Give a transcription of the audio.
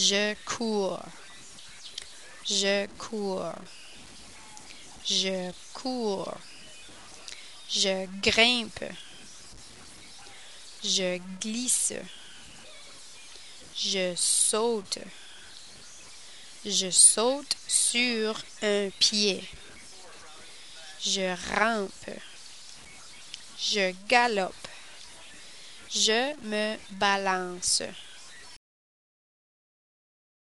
Je cours. Je cours. Je cours. Je grimpe. Je glisse. Je saute. Je saute sur un pied. Je rampe. Je galope. Je me balance.